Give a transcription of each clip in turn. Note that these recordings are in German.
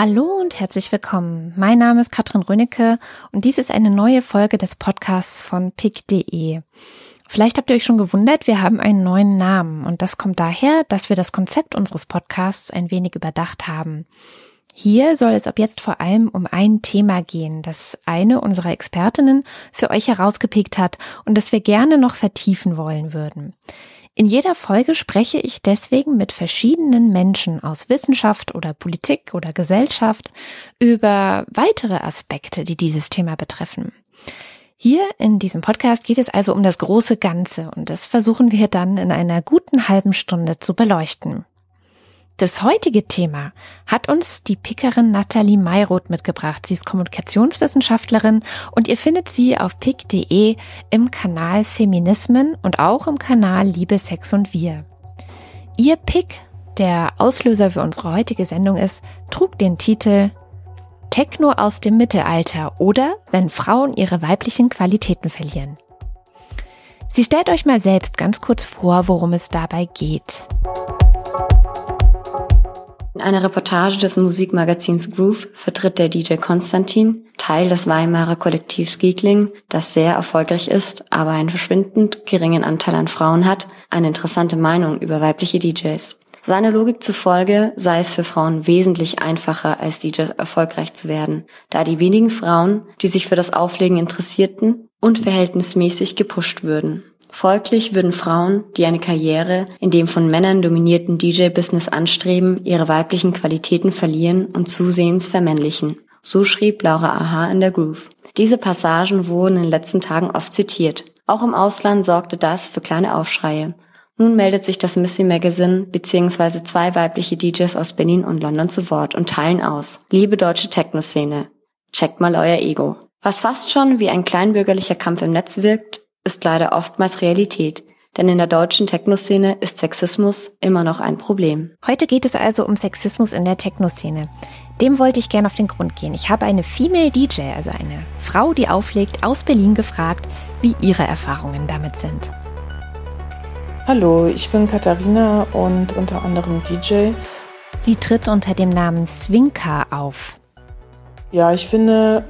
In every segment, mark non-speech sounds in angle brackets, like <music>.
Hallo und herzlich willkommen. Mein Name ist Katrin Rönecke und dies ist eine neue Folge des Podcasts von pick.de. Vielleicht habt ihr euch schon gewundert, wir haben einen neuen Namen und das kommt daher, dass wir das Konzept unseres Podcasts ein wenig überdacht haben. Hier soll es ab jetzt vor allem um ein Thema gehen, das eine unserer Expertinnen für euch herausgepickt hat und das wir gerne noch vertiefen wollen würden. In jeder Folge spreche ich deswegen mit verschiedenen Menschen aus Wissenschaft oder Politik oder Gesellschaft über weitere Aspekte, die dieses Thema betreffen. Hier in diesem Podcast geht es also um das große Ganze und das versuchen wir dann in einer guten halben Stunde zu beleuchten. Das heutige Thema hat uns die Pickerin Nathalie Mayroth mitgebracht. Sie ist Kommunikationswissenschaftlerin und ihr findet sie auf pick.de im Kanal Feminismen und auch im Kanal Liebe, Sex und Wir. Ihr Pick, der Auslöser für unsere heutige Sendung ist, trug den Titel Techno aus dem Mittelalter oder wenn Frauen ihre weiblichen Qualitäten verlieren. Sie stellt euch mal selbst ganz kurz vor, worum es dabei geht. In einer Reportage des Musikmagazins Groove vertritt der DJ Konstantin, Teil des Weimarer Kollektivs Giegling, das sehr erfolgreich ist, aber einen verschwindend geringen Anteil an Frauen hat, eine interessante Meinung über weibliche DJs. Seiner Logik zufolge sei es für Frauen wesentlich einfacher, als DJ erfolgreich zu werden, da die wenigen Frauen, die sich für das Auflegen interessierten, unverhältnismäßig gepusht würden. Folglich würden Frauen, die eine Karriere in dem von Männern dominierten DJ-Business anstreben, ihre weiblichen Qualitäten verlieren und zusehends vermännlichen. So schrieb Laura Aha in der Groove. Diese Passagen wurden in den letzten Tagen oft zitiert. Auch im Ausland sorgte das für kleine Aufschreie. Nun meldet sich das Missy Magazine bzw. zwei weibliche DJs aus Berlin und London zu Wort und teilen aus. Liebe deutsche Techno-Szene, checkt mal euer Ego. Was fast schon wie ein kleinbürgerlicher Kampf im Netz wirkt, ist leider oftmals Realität. Denn in der deutschen Techno-Szene ist Sexismus immer noch ein Problem. Heute geht es also um Sexismus in der Techno-Szene. Dem wollte ich gerne auf den Grund gehen. Ich habe eine Female DJ, also eine Frau, die auflegt, aus Berlin gefragt, wie ihre Erfahrungen damit sind. Hallo, ich bin Katharina und unter anderem DJ. Sie tritt unter dem Namen Swinka auf. Ja, ich finde,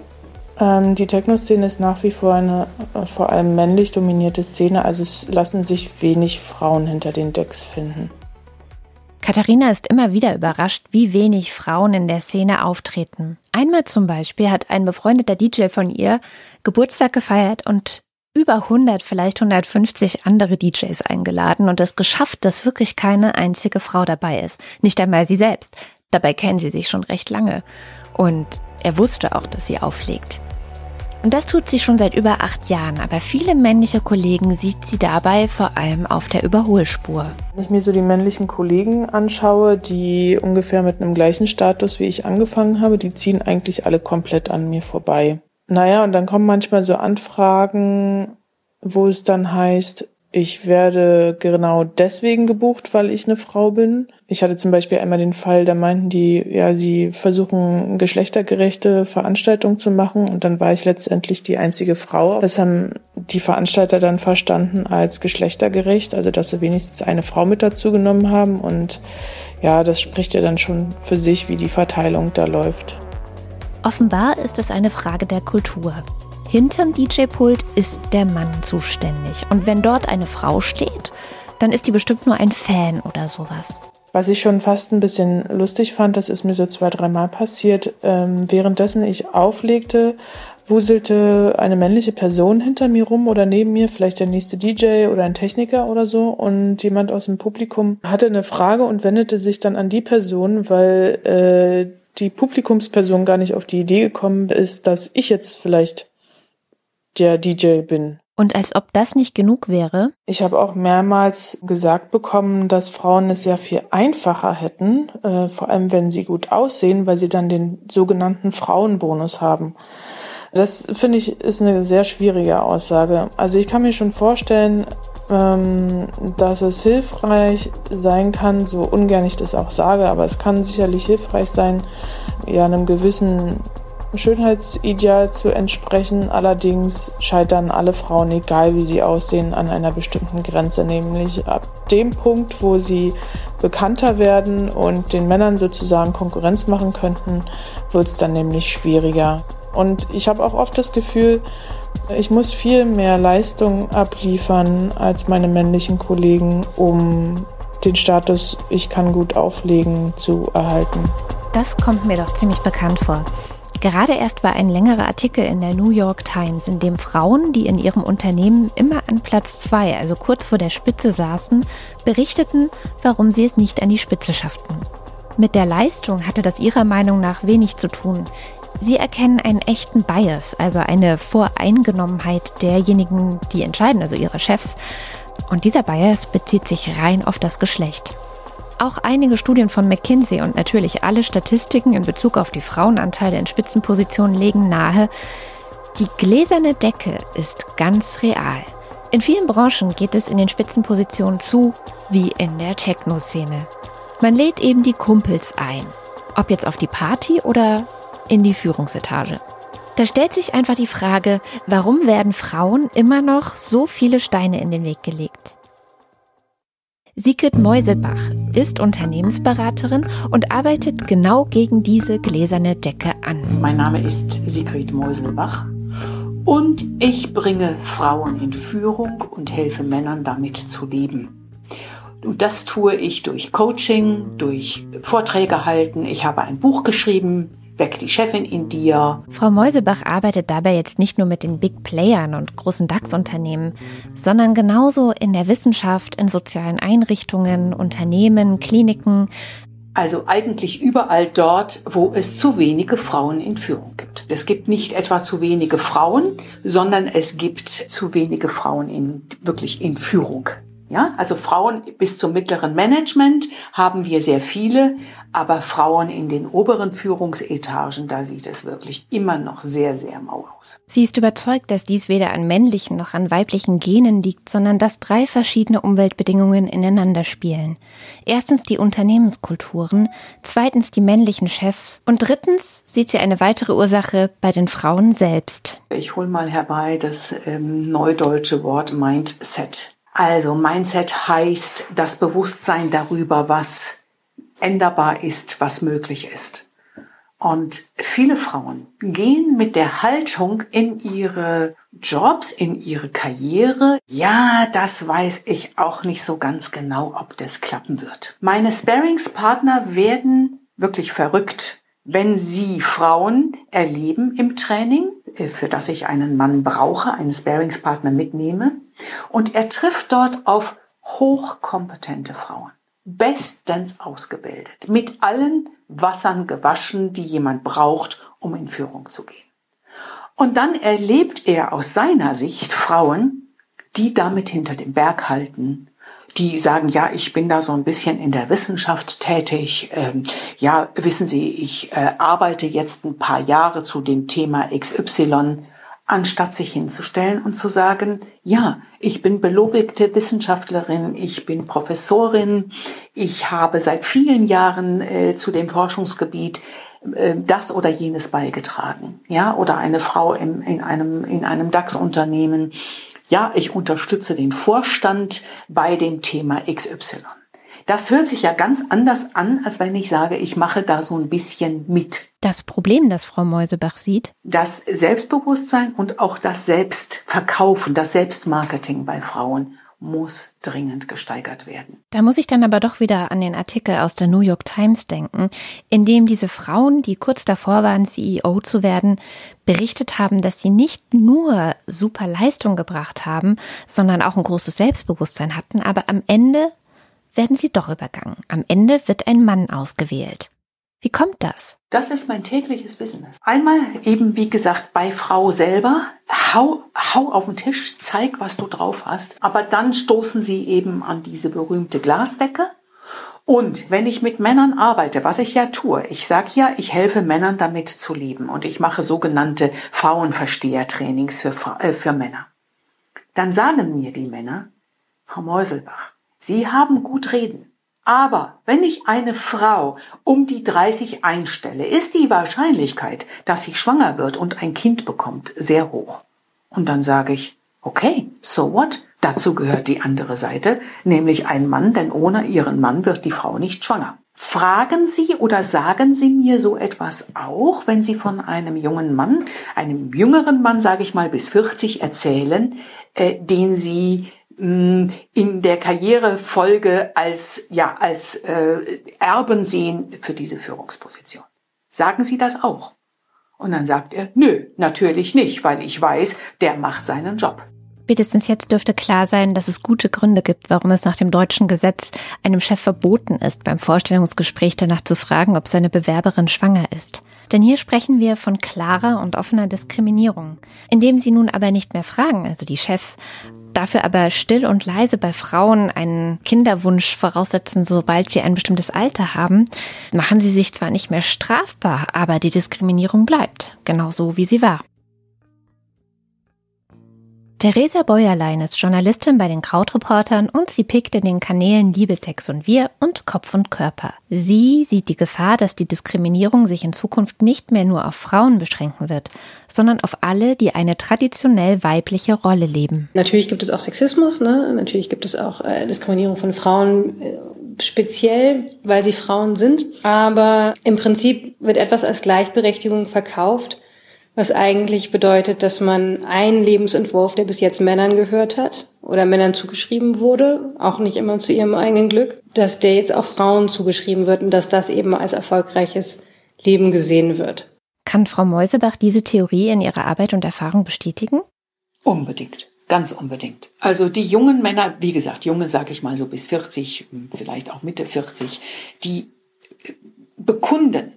die Techno-Szene ist nach wie vor eine äh, vor allem männlich dominierte Szene, also es lassen sich wenig Frauen hinter den Decks finden. Katharina ist immer wieder überrascht, wie wenig Frauen in der Szene auftreten. Einmal zum Beispiel hat ein befreundeter DJ von ihr Geburtstag gefeiert und über 100, vielleicht 150 andere DJs eingeladen und es geschafft, dass wirklich keine einzige Frau dabei ist. Nicht einmal sie selbst. Dabei kennen sie sich schon recht lange. Und er wusste auch, dass sie auflegt. Und das tut sie schon seit über acht Jahren, aber viele männliche Kollegen sieht sie dabei vor allem auf der Überholspur. Wenn ich mir so die männlichen Kollegen anschaue, die ungefähr mit einem gleichen Status wie ich angefangen habe, die ziehen eigentlich alle komplett an mir vorbei. Naja, und dann kommen manchmal so Anfragen, wo es dann heißt, ich werde genau deswegen gebucht, weil ich eine Frau bin. Ich hatte zum Beispiel einmal den Fall, da meinten die, ja, sie versuchen geschlechtergerechte Veranstaltungen zu machen und dann war ich letztendlich die einzige Frau. Das haben die Veranstalter dann verstanden als geschlechtergerecht, also dass sie wenigstens eine Frau mit dazu genommen haben und ja, das spricht ja dann schon für sich, wie die Verteilung da läuft. Offenbar ist es eine Frage der Kultur. Hinterm DJ-Pult ist der Mann zuständig. Und wenn dort eine Frau steht, dann ist die bestimmt nur ein Fan oder sowas. Was ich schon fast ein bisschen lustig fand, das ist mir so zwei, dreimal passiert. Ähm, währenddessen ich auflegte, wuselte eine männliche Person hinter mir rum oder neben mir, vielleicht der nächste DJ oder ein Techniker oder so. Und jemand aus dem Publikum hatte eine Frage und wendete sich dann an die Person, weil äh, die Publikumsperson gar nicht auf die Idee gekommen ist, dass ich jetzt vielleicht der DJ bin. Und als ob das nicht genug wäre? Ich habe auch mehrmals gesagt bekommen, dass Frauen es ja viel einfacher hätten, äh, vor allem wenn sie gut aussehen, weil sie dann den sogenannten Frauenbonus haben. Das finde ich ist eine sehr schwierige Aussage. Also ich kann mir schon vorstellen, ähm, dass es hilfreich sein kann, so ungern ich das auch sage, aber es kann sicherlich hilfreich sein, ja einem gewissen Schönheitsideal zu entsprechen. Allerdings scheitern alle Frauen, egal wie sie aussehen, an einer bestimmten Grenze, nämlich ab dem Punkt, wo sie bekannter werden und den Männern sozusagen Konkurrenz machen könnten, wird es dann nämlich schwieriger. Und ich habe auch oft das Gefühl, ich muss viel mehr Leistung abliefern als meine männlichen Kollegen, um den Status Ich kann gut auflegen zu erhalten. Das kommt mir doch ziemlich bekannt vor. Gerade erst war ein längerer Artikel in der New York Times, in dem Frauen, die in ihrem Unternehmen immer an Platz zwei, also kurz vor der Spitze saßen, berichteten, warum sie es nicht an die Spitze schafften. Mit der Leistung hatte das ihrer Meinung nach wenig zu tun. Sie erkennen einen echten Bias, also eine Voreingenommenheit derjenigen, die entscheiden, also ihrer Chefs. Und dieser Bias bezieht sich rein auf das Geschlecht. Auch einige Studien von McKinsey und natürlich alle Statistiken in Bezug auf die Frauenanteile in Spitzenpositionen legen nahe, die gläserne Decke ist ganz real. In vielen Branchen geht es in den Spitzenpositionen zu wie in der Techno-Szene. Man lädt eben die Kumpels ein, ob jetzt auf die Party oder in die Führungsetage. Da stellt sich einfach die Frage, warum werden Frauen immer noch so viele Steine in den Weg gelegt? Sigrid Meuselbach ist Unternehmensberaterin und arbeitet genau gegen diese gläserne Decke an. Mein Name ist Sigrid Meuselbach und ich bringe Frauen in Führung und helfe Männern damit zu leben. Und das tue ich durch Coaching, durch Vorträge halten. Ich habe ein Buch geschrieben, Weck die Chefin in dir. Frau Meusebach arbeitet dabei jetzt nicht nur mit den Big Playern und großen DAX-Unternehmen, sondern genauso in der Wissenschaft, in sozialen Einrichtungen, Unternehmen, Kliniken. Also eigentlich überall dort, wo es zu wenige Frauen in Führung gibt. Es gibt nicht etwa zu wenige Frauen, sondern es gibt zu wenige Frauen in, wirklich in Führung. Ja, also Frauen bis zum mittleren Management haben wir sehr viele, aber Frauen in den oberen Führungsetagen, da sieht es wirklich immer noch sehr, sehr mau aus. Sie ist überzeugt, dass dies weder an männlichen noch an weiblichen Genen liegt, sondern dass drei verschiedene Umweltbedingungen ineinander spielen. Erstens die Unternehmenskulturen, zweitens die männlichen Chefs und drittens sieht sie eine weitere Ursache bei den Frauen selbst. Ich hole mal herbei das ähm, neudeutsche Wort Mindset. Also Mindset heißt das Bewusstsein darüber, was änderbar ist, was möglich ist. Und viele Frauen gehen mit der Haltung in ihre Jobs, in ihre Karriere. Ja, das weiß ich auch nicht so ganz genau, ob das klappen wird. Meine Sparingspartner werden wirklich verrückt, wenn sie Frauen erleben im Training, äh, für das ich einen Mann brauche, einen Sparingspartner mitnehme, und er trifft dort auf hochkompetente Frauen, bestens ausgebildet, mit allen Wassern gewaschen, die jemand braucht, um in Führung zu gehen. Und dann erlebt er aus seiner Sicht Frauen, die damit hinter dem Berg halten, die sagen, ja, ich bin da so ein bisschen in der Wissenschaft tätig. Ähm, ja, wissen Sie, ich äh, arbeite jetzt ein paar Jahre zu dem Thema XY, anstatt sich hinzustellen und zu sagen, ja, ich bin belobigte Wissenschaftlerin, ich bin Professorin, ich habe seit vielen Jahren äh, zu dem Forschungsgebiet äh, das oder jenes beigetragen, ja, oder eine Frau im, in einem, in einem DAX-Unternehmen ja, ich unterstütze den Vorstand bei dem Thema XY. Das hört sich ja ganz anders an, als wenn ich sage, ich mache da so ein bisschen mit. Das Problem, das Frau Meusebach sieht? Das Selbstbewusstsein und auch das Selbstverkaufen, das Selbstmarketing bei Frauen muss dringend gesteigert werden. Da muss ich dann aber doch wieder an den Artikel aus der New York Times denken, in dem diese Frauen, die kurz davor waren, CEO zu werden, berichtet haben, dass sie nicht nur super Leistung gebracht haben, sondern auch ein großes Selbstbewusstsein hatten, aber am Ende werden sie doch übergangen. Am Ende wird ein Mann ausgewählt. Wie kommt das? Das ist mein tägliches Business. Einmal eben, wie gesagt, bei Frau selber. Hau, hau auf den Tisch, zeig, was du drauf hast. Aber dann stoßen sie eben an diese berühmte Glasdecke. Und wenn ich mit Männern arbeite, was ich ja tue, ich sage ja, ich helfe Männern damit zu leben und ich mache sogenannte Frauenverstehertrainings für, äh, für Männer. Dann sagen mir die Männer, Frau Meuselbach, Sie haben gut reden. Aber wenn ich eine Frau um die 30 einstelle, ist die Wahrscheinlichkeit, dass sie schwanger wird und ein Kind bekommt, sehr hoch. Und dann sage ich, okay, so what? Dazu gehört die andere Seite, nämlich ein Mann, denn ohne ihren Mann wird die Frau nicht schwanger. Fragen Sie oder sagen Sie mir so etwas auch, wenn Sie von einem jungen Mann, einem jüngeren Mann, sage ich mal, bis 40 erzählen, äh, den Sie in der Karrierefolge als, ja, als äh, Erben sehen für diese Führungsposition. Sagen Sie das auch? Und dann sagt er, nö, natürlich nicht, weil ich weiß, der macht seinen Job. Spätestens jetzt dürfte klar sein, dass es gute Gründe gibt, warum es nach dem deutschen Gesetz einem Chef verboten ist, beim Vorstellungsgespräch danach zu fragen, ob seine Bewerberin schwanger ist. Denn hier sprechen wir von klarer und offener Diskriminierung. Indem sie nun aber nicht mehr fragen, also die Chefs, dafür aber still und leise bei Frauen einen Kinderwunsch voraussetzen, sobald sie ein bestimmtes Alter haben, machen sie sich zwar nicht mehr strafbar, aber die Diskriminierung bleibt, genauso wie sie war. Theresa Bäuerlein ist Journalistin bei den Krautreportern und sie pickt in den Kanälen Liebe, Sex und Wir und Kopf und Körper. Sie sieht die Gefahr, dass die Diskriminierung sich in Zukunft nicht mehr nur auf Frauen beschränken wird, sondern auf alle, die eine traditionell weibliche Rolle leben. Natürlich gibt es auch Sexismus, ne? natürlich gibt es auch äh, Diskriminierung von Frauen. Äh, speziell, weil sie Frauen sind. Aber im Prinzip wird etwas als Gleichberechtigung verkauft, was eigentlich bedeutet, dass man einen Lebensentwurf, der bis jetzt Männern gehört hat oder Männern zugeschrieben wurde, auch nicht immer zu ihrem eigenen Glück, dass der jetzt auch Frauen zugeschrieben wird und dass das eben als erfolgreiches Leben gesehen wird. Kann Frau Meusebach diese Theorie in ihrer Arbeit und Erfahrung bestätigen? Unbedingt. Ganz unbedingt. Also die jungen Männer, wie gesagt, junge sage ich mal so bis 40, vielleicht auch Mitte 40, die bekunden,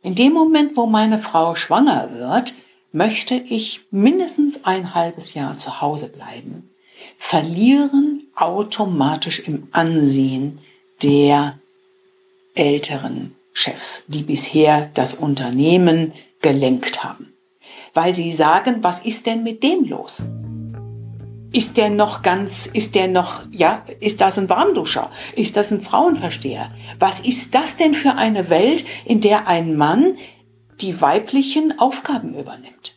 in dem Moment, wo meine Frau schwanger wird, möchte ich mindestens ein halbes Jahr zu Hause bleiben, verlieren automatisch im Ansehen der älteren Chefs, die bisher das Unternehmen gelenkt haben. Weil sie sagen, was ist denn mit dem los? Ist der noch ganz, ist der noch, ja, ist das ein Warmduscher? Ist das ein Frauenversteher? Was ist das denn für eine Welt, in der ein Mann die weiblichen Aufgaben übernimmt.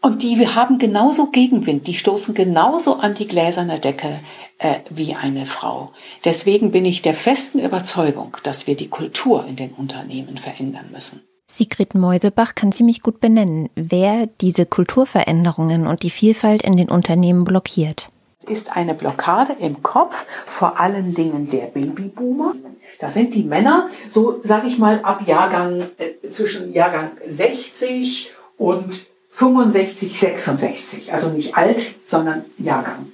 Und die haben genauso Gegenwind, die stoßen genauso an die gläserne Decke äh, wie eine Frau. Deswegen bin ich der festen Überzeugung, dass wir die Kultur in den Unternehmen verändern müssen. Sigrid Meusebach kann ziemlich gut benennen, wer diese Kulturveränderungen und die Vielfalt in den Unternehmen blockiert. Ist eine Blockade im Kopf, vor allen Dingen der Babyboomer. Das sind die Männer, so sage ich mal, ab Jahrgang, äh, zwischen Jahrgang 60 und 65, 66. Also nicht alt, sondern Jahrgang.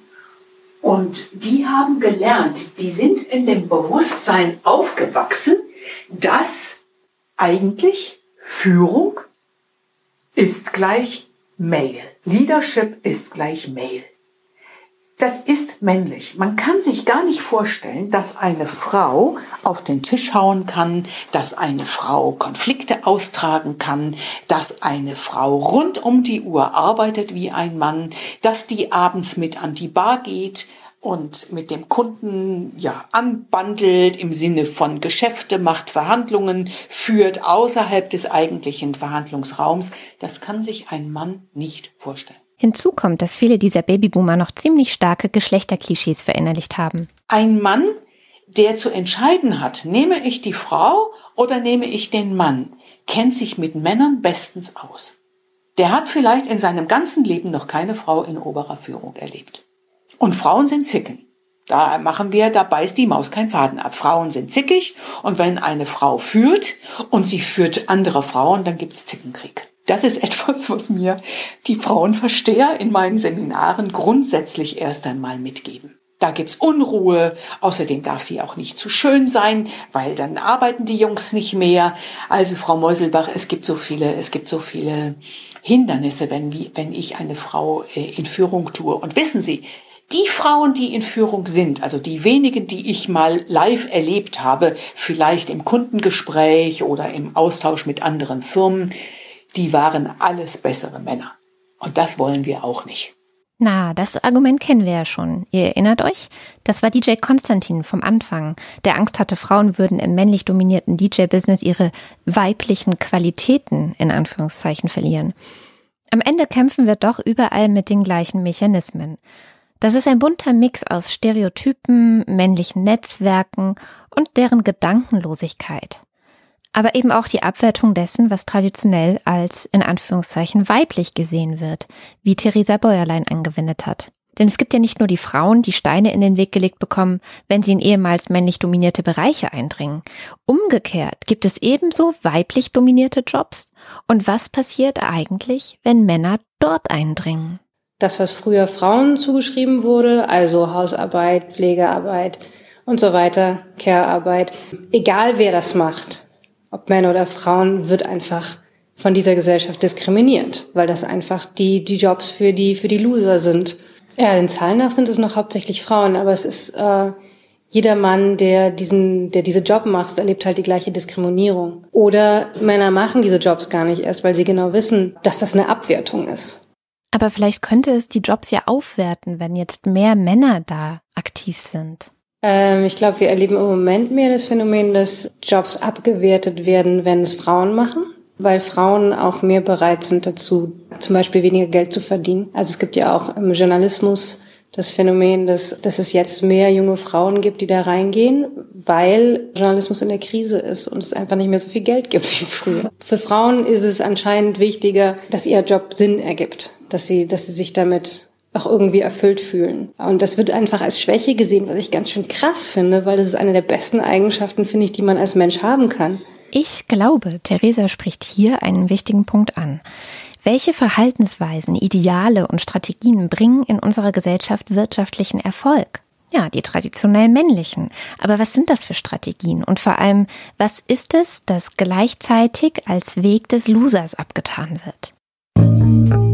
Und die haben gelernt, die sind in dem Bewusstsein aufgewachsen, dass eigentlich Führung ist gleich Mail. Leadership ist gleich Mail das ist männlich. Man kann sich gar nicht vorstellen, dass eine Frau auf den Tisch hauen kann, dass eine Frau Konflikte austragen kann, dass eine Frau rund um die Uhr arbeitet wie ein Mann, dass die abends mit an die Bar geht und mit dem Kunden ja anbandelt im Sinne von Geschäfte macht, Verhandlungen führt außerhalb des eigentlichen Verhandlungsraums. Das kann sich ein Mann nicht vorstellen. Hinzu kommt, dass viele dieser Babyboomer noch ziemlich starke Geschlechterklischees verinnerlicht haben. Ein Mann, der zu entscheiden hat, nehme ich die Frau oder nehme ich den Mann, kennt sich mit Männern bestens aus. Der hat vielleicht in seinem ganzen Leben noch keine Frau in oberer Führung erlebt. Und Frauen sind Zicken. Da machen wir, da beißt die Maus keinen Faden ab. Frauen sind zickig und wenn eine Frau führt und sie führt andere Frauen, dann gibt es Zickenkrieg. Das ist <laughs> etwas, was mir die Frauenversteher in meinen Seminaren grundsätzlich erst einmal mitgeben. Da gibt's Unruhe. Außerdem darf sie auch nicht zu schön sein, weil dann arbeiten die Jungs nicht mehr. Also Frau Meuselbach, es gibt so viele, es gibt so viele Hindernisse, wenn, wenn ich eine Frau äh, in Führung tue. Und wissen Sie, die Frauen, die in Führung sind, also die wenigen, die ich mal live erlebt habe, vielleicht im Kundengespräch oder im Austausch mit anderen Firmen, die waren alles bessere Männer. Und das wollen wir auch nicht. Na, das Argument kennen wir ja schon. Ihr erinnert euch? Das war DJ Konstantin vom Anfang, der Angst hatte, Frauen würden im männlich dominierten DJ-Business ihre weiblichen Qualitäten in Anführungszeichen verlieren. Am Ende kämpfen wir doch überall mit den gleichen Mechanismen. Das ist ein bunter Mix aus Stereotypen, männlichen Netzwerken und deren Gedankenlosigkeit. Aber eben auch die Abwertung dessen, was traditionell als in Anführungszeichen weiblich gesehen wird, wie Theresa Bäuerlein angewendet hat. Denn es gibt ja nicht nur die Frauen, die Steine in den Weg gelegt bekommen, wenn sie in ehemals männlich dominierte Bereiche eindringen. Umgekehrt gibt es ebenso weiblich dominierte Jobs. Und was passiert eigentlich, wenn Männer dort eindringen? Das, was früher Frauen zugeschrieben wurde, also Hausarbeit, Pflegearbeit und so weiter, Care-Arbeit, egal wer das macht, ob Männer oder Frauen, wird einfach von dieser Gesellschaft diskriminiert, weil das einfach die, die Jobs für die, für die Loser sind. Ja, den Zahlen nach sind es noch hauptsächlich Frauen, aber es ist äh, jeder Mann, der diesen, der diese Job macht, erlebt halt die gleiche Diskriminierung. Oder Männer machen diese Jobs gar nicht erst, weil sie genau wissen, dass das eine Abwertung ist. Aber vielleicht könnte es die Jobs ja aufwerten, wenn jetzt mehr Männer da aktiv sind. Ähm, ich glaube, wir erleben im Moment mehr das Phänomen, dass Jobs abgewertet werden, wenn es Frauen machen weil Frauen auch mehr bereit sind dazu, zum Beispiel weniger Geld zu verdienen. Also es gibt ja auch im Journalismus das Phänomen, dass, dass es jetzt mehr junge Frauen gibt, die da reingehen, weil Journalismus in der Krise ist und es einfach nicht mehr so viel Geld gibt wie früher. Für Frauen ist es anscheinend wichtiger, dass ihr Job Sinn ergibt, dass sie, dass sie sich damit auch irgendwie erfüllt fühlen. Und das wird einfach als Schwäche gesehen, was ich ganz schön krass finde, weil das ist eine der besten Eigenschaften, finde ich, die man als Mensch haben kann. Ich glaube, Theresa spricht hier einen wichtigen Punkt an. Welche Verhaltensweisen, Ideale und Strategien bringen in unserer Gesellschaft wirtschaftlichen Erfolg? Ja, die traditionell männlichen. Aber was sind das für Strategien? Und vor allem, was ist es, das gleichzeitig als Weg des Losers abgetan wird?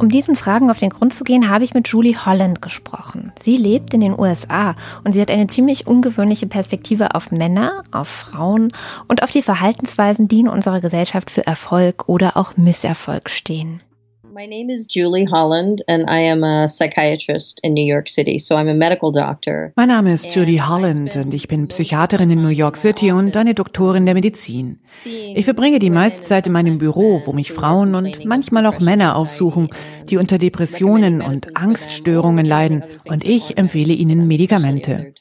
Um diesen Fragen auf den Grund zu gehen, habe ich mit Julie Holland gesprochen. Sie lebt in den USA und sie hat eine ziemlich ungewöhnliche Perspektive auf Männer, auf Frauen und auf die Verhaltensweisen, die in unserer Gesellschaft für Erfolg oder auch Misserfolg stehen. My name is Julie Holland and I am a psychiatrist in New York City, so I'm a medical doctor. Mein Name ist Julie Holland und ich bin Psychiaterin in New York City und eine Doktorin der Medizin. Ich verbringe die meiste Zeit in meinem Büro, wo mich Frauen und manchmal auch Männer aufsuchen, die unter Depressionen und Angststörungen leiden und ich empfehle ihnen Medikamente.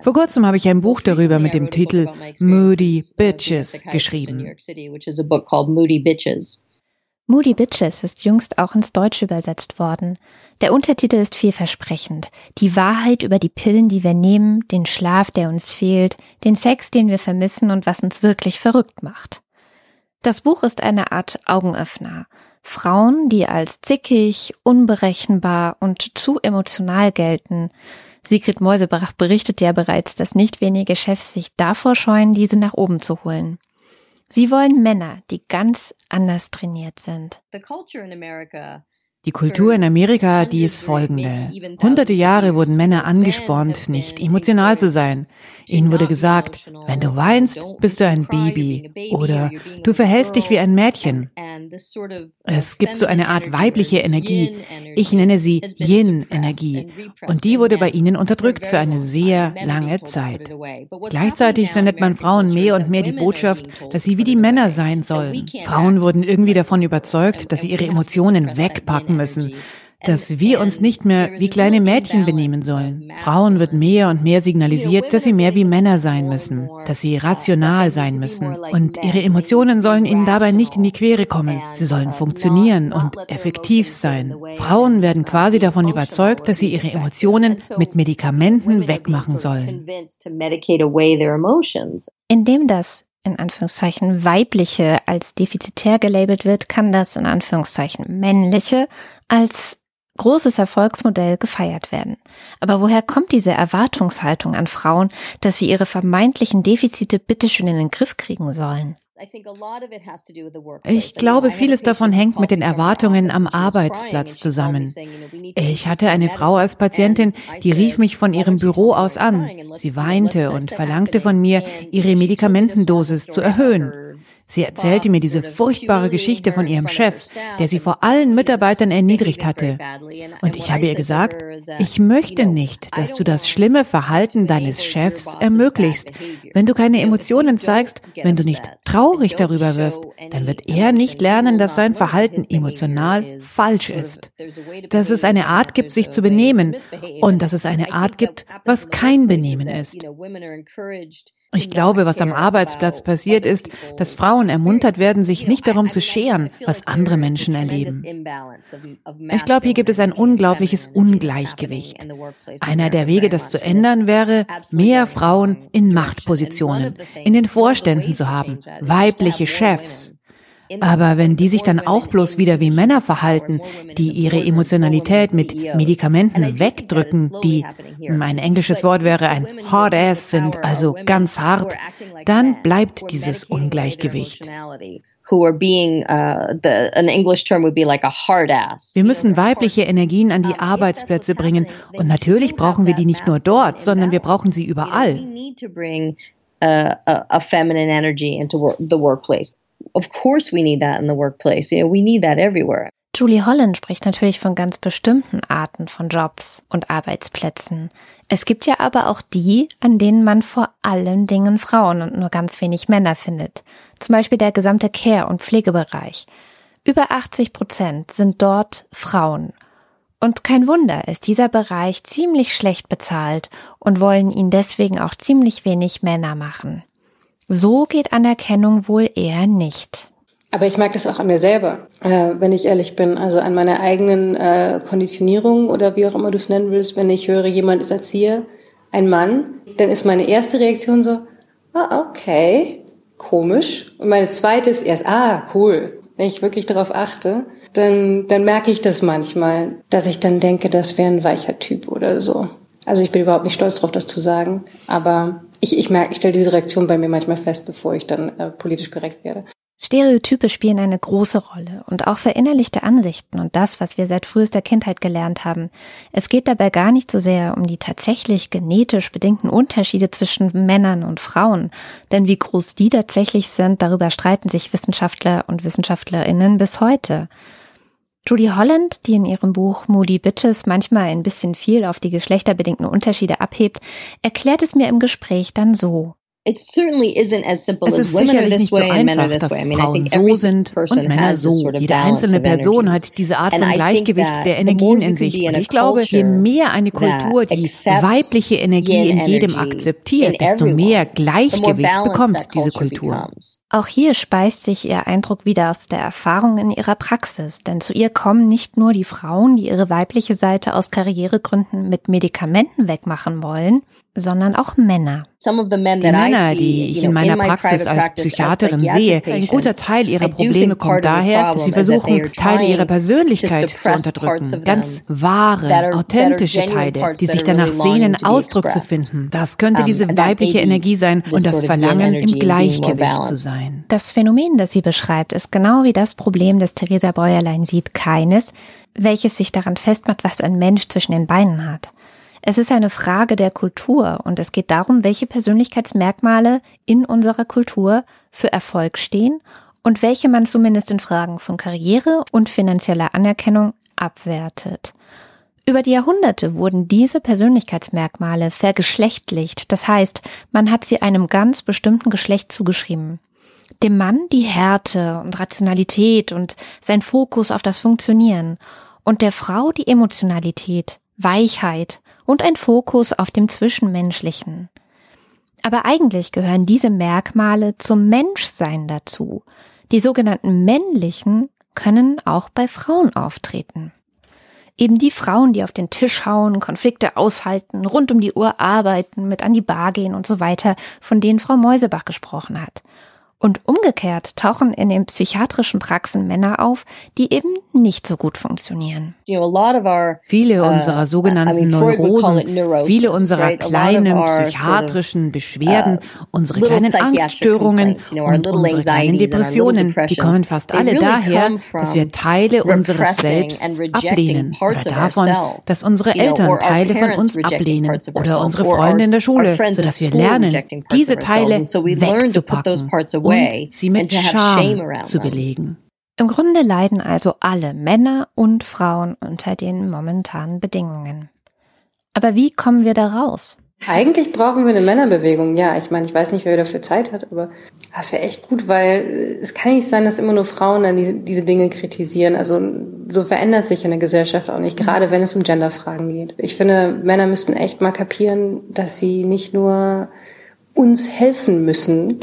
Vor kurzem habe ich ein Buch darüber mit dem Titel Moody Bitches geschrieben. Moody Bitches ist jüngst auch ins Deutsche übersetzt worden. Der Untertitel ist vielversprechend. Die Wahrheit über die Pillen, die wir nehmen, den Schlaf, der uns fehlt, den Sex, den wir vermissen und was uns wirklich verrückt macht. Das Buch ist eine Art Augenöffner. Frauen, die als zickig, unberechenbar und zu emotional gelten. Sigrid Mäusebach berichtet ja bereits, dass nicht wenige Chefs sich davor scheuen, diese nach oben zu holen. Sie wollen Männer, die ganz anders trainiert sind. The culture in America die Kultur in Amerika, die ist folgende. Hunderte Jahre wurden Männer angespornt, nicht emotional zu sein. Ihnen wurde gesagt, wenn du weinst, bist du ein Baby oder du verhältst dich wie ein Mädchen. Es gibt so eine Art weibliche Energie. Ich nenne sie Yin-Energie. Und die wurde bei ihnen unterdrückt für eine sehr lange Zeit. Gleichzeitig sendet man Frauen mehr und mehr die Botschaft, dass sie wie die Männer sein sollen. Frauen wurden irgendwie davon überzeugt, dass sie ihre Emotionen wegpacken denken müssen, dass wir uns nicht mehr wie kleine Mädchen benehmen sollen. Frauen wird mehr und mehr signalisiert, dass sie mehr wie Männer sein müssen, dass sie rational sein müssen. Und ihre Emotionen sollen ihnen dabei nicht in die Quere kommen. Sie sollen funktionieren und effektiv sein. Frauen werden quasi davon überzeugt, dass sie ihre Emotionen mit Medikamenten wegmachen sollen. Indem das in Anführungszeichen weibliche als defizitär gelabelt wird, kann das in Anführungszeichen männliche als großes Erfolgsmodell gefeiert werden. Aber woher kommt diese Erwartungshaltung an Frauen, dass sie ihre vermeintlichen Defizite bitteschön in den Griff kriegen sollen? Ich glaube, vieles davon hängt mit den Erwartungen am Arbeitsplatz zusammen. Ich hatte eine Frau als Patientin, die rief mich von ihrem Büro aus an. Sie weinte und verlangte von mir, ihre Medikamentendosis zu erhöhen. Sie erzählte mir diese furchtbare Geschichte von ihrem Chef, der sie vor allen Mitarbeitern erniedrigt hatte. Und ich habe ihr gesagt, ich möchte nicht, dass du das schlimme Verhalten deines Chefs ermöglicht. Wenn du keine Emotionen zeigst, wenn du nicht traurig darüber wirst, dann wird er nicht lernen, dass sein Verhalten emotional falsch ist. Dass es eine Art gibt, sich zu benehmen und dass es eine Art gibt, was kein Benehmen ist. Ich glaube, was am Arbeitsplatz passiert ist, dass Frauen ermuntert werden, sich nicht darum zu scheren, was andere Menschen erleben. Ich glaube, hier gibt es ein unglaubliches Ungleichgewicht. Einer der Wege, das zu ändern, wäre, mehr Frauen in Machtpositionen, in den Vorständen zu haben, weibliche Chefs. Aber wenn die sich dann auch bloß wieder wie Männer verhalten, die ihre Emotionalität mit Medikamenten wegdrücken, die, mein englisches Wort wäre ein Hard Ass sind, also ganz hart, dann bleibt dieses Ungleichgewicht. Wir müssen weibliche Energien an die Arbeitsplätze bringen. und natürlich brauchen wir die nicht nur dort, sondern wir brauchen sie überall. Uh, a, a feminine energy into the workplace of course we need that in the workplace. You know, we need that everywhere. Julie Holland spricht natürlich von ganz bestimmten Arten von Jobs und Arbeitsplätzen. Es gibt ja aber auch die, an denen man vor allen Dingen Frauen und nur ganz wenig Männer findet. Zum Beispiel der gesamte Care- und Pflegebereich. Über 80 Prozent sind dort Frauen. Und kein Wunder, ist dieser Bereich ziemlich schlecht bezahlt und wollen ihn deswegen auch ziemlich wenig Männer machen. So geht Anerkennung wohl eher nicht. Aber ich mag das auch an mir selber, äh, wenn ich ehrlich bin. Also an meiner eigenen äh, Konditionierung oder wie auch immer du es nennen willst. Wenn ich höre, jemand ist Erzieher, ein Mann, dann ist meine erste Reaktion so, ah, okay, komisch. Und meine zweite ist erst, ah, cool. Wenn ich wirklich darauf achte, dann, dann merke ich das manchmal, dass ich dann denke, das wäre ein weicher Typ oder so. Also ich bin überhaupt nicht stolz darauf, das zu sagen, aber ich, ich merke, ich stelle diese Reaktion bei mir manchmal fest, bevor ich dann äh, politisch korrekt werde. Stereotype spielen eine große Rolle und auch verinnerlichte Ansichten und das, was wir seit frühester Kindheit gelernt haben. Es geht dabei gar nicht so sehr um die tatsächlich genetisch bedingten Unterschiede zwischen Männern und Frauen, denn wie groß die tatsächlich sind, darüber streiten sich Wissenschaftler und Wissenschaftlerinnen bis heute. Judy Holland, die in ihrem Buch Moody Bitches manchmal ein bisschen viel auf die geschlechterbedingten Unterschiede abhebt, erklärt es mir im Gespräch dann so. Es ist sicherlich nicht so einfach, dass Frauen so sind und Männer so. Jede einzelne Person hat diese Art von Gleichgewicht der Energien in sich. Und ich glaube, je mehr eine Kultur die weibliche Energie in jedem akzeptiert, desto mehr Gleichgewicht bekommt diese Kultur. Auch hier speist sich ihr Eindruck wieder aus der Erfahrung in ihrer Praxis, denn zu ihr kommen nicht nur die Frauen, die ihre weibliche Seite aus Karrieregründen mit Medikamenten wegmachen wollen, sondern auch Männer. Die Männer, die ich in meiner Praxis als Psychiaterin sehe, ein guter Teil ihrer Probleme kommt daher, dass sie versuchen, Teile ihrer Persönlichkeit zu unterdrücken. Ganz wahre, authentische Teile, die sich danach sehnen, Ausdruck zu finden. Das könnte diese weibliche Energie sein und das Verlangen, im Gleichgewicht zu sein. Das Phänomen, das sie beschreibt, ist genau wie das Problem, das Theresa Bäuerlein sieht, keines, welches sich daran festmacht, was ein Mensch zwischen den Beinen hat. Es ist eine Frage der Kultur und es geht darum, welche Persönlichkeitsmerkmale in unserer Kultur für Erfolg stehen und welche man zumindest in Fragen von Karriere und finanzieller Anerkennung abwertet. Über die Jahrhunderte wurden diese Persönlichkeitsmerkmale vergeschlechtlicht, das heißt, man hat sie einem ganz bestimmten Geschlecht zugeschrieben. Dem Mann die Härte und Rationalität und sein Fokus auf das Funktionieren und der Frau die Emotionalität, Weichheit und ein Fokus auf dem Zwischenmenschlichen. Aber eigentlich gehören diese Merkmale zum Menschsein dazu. Die sogenannten männlichen können auch bei Frauen auftreten. Eben die Frauen, die auf den Tisch hauen, Konflikte aushalten, rund um die Uhr arbeiten, mit an die Bar gehen und so weiter, von denen Frau Mäusebach gesprochen hat. Und umgekehrt tauchen in den psychiatrischen Praxen Männer auf, die eben nicht so gut funktionieren. Viele unserer sogenannten Neurosen, viele unserer kleinen psychiatrischen Beschwerden, uh, unsere kleinen Angststörungen und unsere kleinen Depressionen, die kommen fast alle daher, dass wir Teile unseres Selbst ablehnen oder davon, dass unsere Eltern Teile von uns ablehnen oder unsere Freunde in der Schule, sodass wir lernen, diese Teile wegzupacken way. sie mit Scham zu belegen. Im Grunde leiden also alle Männer und Frauen unter den momentanen Bedingungen. Aber wie kommen wir da raus? Eigentlich brauchen wir eine Männerbewegung, ja. Ich meine, ich weiß nicht, wer dafür Zeit hat, aber das wäre echt gut, weil es kann nicht sein, dass immer nur Frauen dann diese, diese Dinge kritisieren. Also so verändert sich eine Gesellschaft auch nicht, gerade wenn es um Genderfragen geht. Ich finde, Männer müssten echt mal kapieren, dass sie nicht nur uns helfen müssen,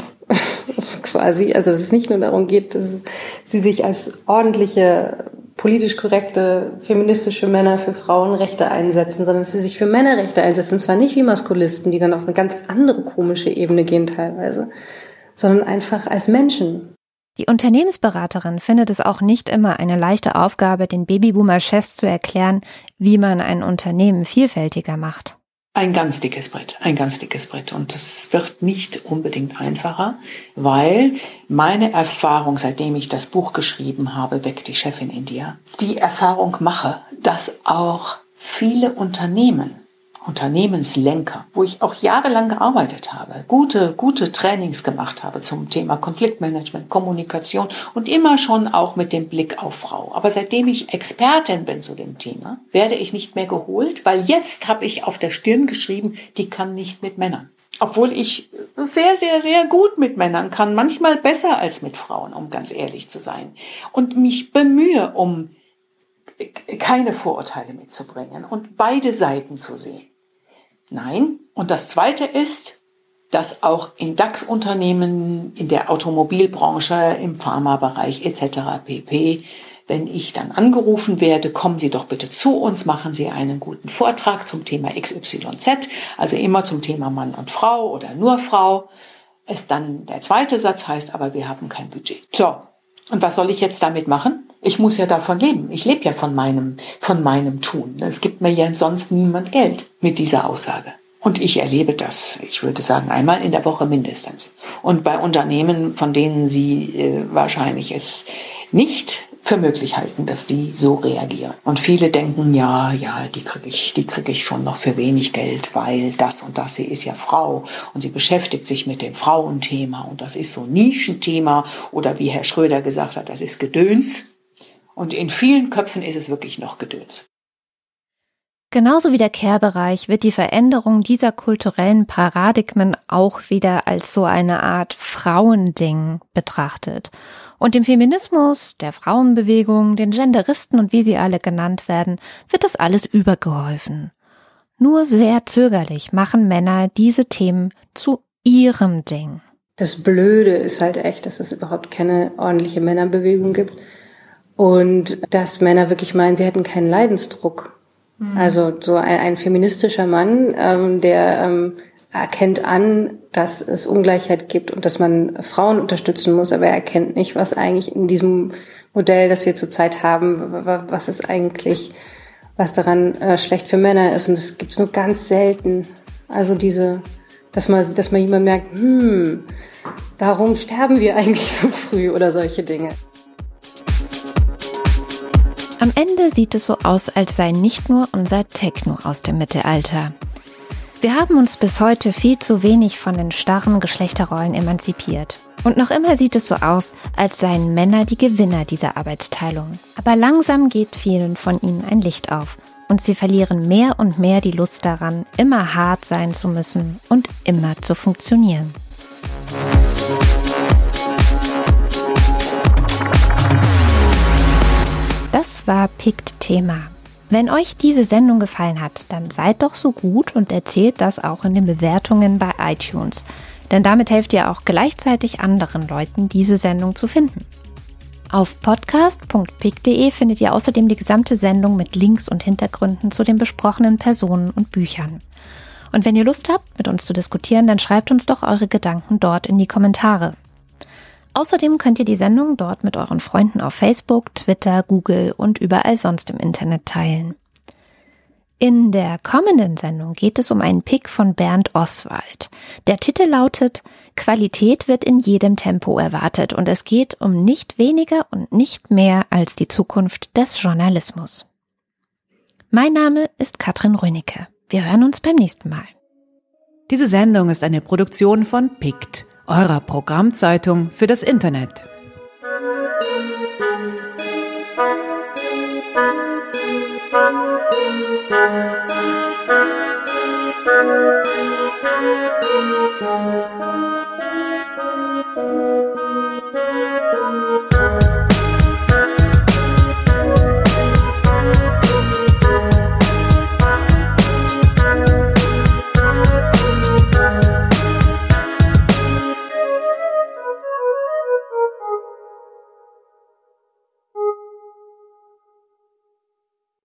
quasi. Also dass es nicht nur darum geht, dass sie sich als ordentliche politisch korrekte feministische Männer für Frauenrechte einsetzen, sondern dass sie sich für Männerrechte einsetzen. Und zwar nicht wie Maskulisten, die dann auf eine ganz andere komische Ebene gehen teilweise, sondern einfach als Menschen. Die Unternehmensberaterin findet es auch nicht immer eine leichte Aufgabe, den Babyboomer-Chefs zu erklären, wie man ein Unternehmen vielfältiger macht. Ein ganz dickes Brett, ein ganz dickes Brett. Und das wird nicht unbedingt einfacher, weil meine Erfahrung, seitdem ich das Buch geschrieben habe, Weg die Chefin in dir, die Erfahrung mache, dass auch viele Unternehmen Unternehmenslenker, wo ich auch jahrelang gearbeitet habe, gute, gute Trainings gemacht habe zum Thema Konfliktmanagement, Kommunikation und immer schon auch mit dem Blick auf Frau. Aber seitdem ich Expertin bin zu dem Thema, werde ich nicht mehr geholt, weil jetzt habe ich auf der Stirn geschrieben, die kann nicht mit Männern. Obwohl ich sehr, sehr, sehr gut mit Männern kann, manchmal besser als mit Frauen, um ganz ehrlich zu sein. Und mich bemühe, um keine Vorurteile mitzubringen und beide Seiten zu sehen. Nein. Und das Zweite ist, dass auch in DAX-Unternehmen, in der Automobilbranche, im Pharmabereich etc. pp., wenn ich dann angerufen werde, kommen Sie doch bitte zu uns, machen Sie einen guten Vortrag zum Thema XYZ, also immer zum Thema Mann und Frau oder nur Frau. Es dann der zweite Satz heißt, aber wir haben kein Budget. So, und was soll ich jetzt damit machen? Ich muss ja davon leben. Ich lebe ja von meinem, von meinem Tun. Es gibt mir ja sonst niemand Geld mit dieser Aussage. Und ich erlebe das, ich würde sagen, einmal in der Woche mindestens. Und bei Unternehmen, von denen Sie äh, wahrscheinlich es nicht für möglich halten, dass die so reagieren. Und viele denken, ja, ja, die kriege ich, die kriege ich schon noch für wenig Geld, weil das und das, sie ist ja Frau und sie beschäftigt sich mit dem Frauenthema und das ist so ein Nischenthema oder wie Herr Schröder gesagt hat, das ist Gedöns. Und in vielen Köpfen ist es wirklich noch Gedöns. Genauso wie der Care-Bereich wird die Veränderung dieser kulturellen Paradigmen auch wieder als so eine Art Frauending betrachtet. Und dem Feminismus, der Frauenbewegung, den Genderisten und wie sie alle genannt werden, wird das alles übergeholfen. Nur sehr zögerlich machen Männer diese Themen zu ihrem Ding. Das Blöde ist halt echt, dass es überhaupt keine ordentliche Männerbewegung gibt. Und dass Männer wirklich meinen, sie hätten keinen Leidensdruck. Mhm. Also so ein, ein feministischer Mann, ähm, der ähm, erkennt an, dass es Ungleichheit gibt und dass man Frauen unterstützen muss, aber er erkennt nicht, was eigentlich in diesem Modell, das wir zurzeit haben, was ist eigentlich, was daran äh, schlecht für Männer ist. Und das gibt es nur ganz selten. Also diese, dass man, dass man jemand merkt, hm, warum sterben wir <laughs> eigentlich so früh oder solche Dinge. Am Ende sieht es so aus, als sei nicht nur unser Techno aus dem Mittelalter. Wir haben uns bis heute viel zu wenig von den starren Geschlechterrollen emanzipiert. Und noch immer sieht es so aus, als seien Männer die Gewinner dieser Arbeitsteilung. Aber langsam geht vielen von ihnen ein Licht auf und sie verlieren mehr und mehr die Lust daran, immer hart sein zu müssen und immer zu funktionieren. Das war Pikt Thema. Wenn euch diese Sendung gefallen hat, dann seid doch so gut und erzählt das auch in den Bewertungen bei iTunes. Denn damit helft ihr auch gleichzeitig anderen Leuten, diese Sendung zu finden. Auf podcast.pick.de findet ihr außerdem die gesamte Sendung mit Links und Hintergründen zu den besprochenen Personen und Büchern. Und wenn ihr Lust habt, mit uns zu diskutieren, dann schreibt uns doch eure Gedanken dort in die Kommentare. Außerdem könnt ihr die Sendung dort mit euren Freunden auf Facebook, Twitter, Google und überall sonst im Internet teilen. In der kommenden Sendung geht es um einen Pick von Bernd Oswald. Der Titel lautet Qualität wird in jedem Tempo erwartet und es geht um nicht weniger und nicht mehr als die Zukunft des Journalismus. Mein Name ist Katrin Rönicke. Wir hören uns beim nächsten Mal. Diese Sendung ist eine Produktion von PICT eurer Programmzeitung für das Internet. Musik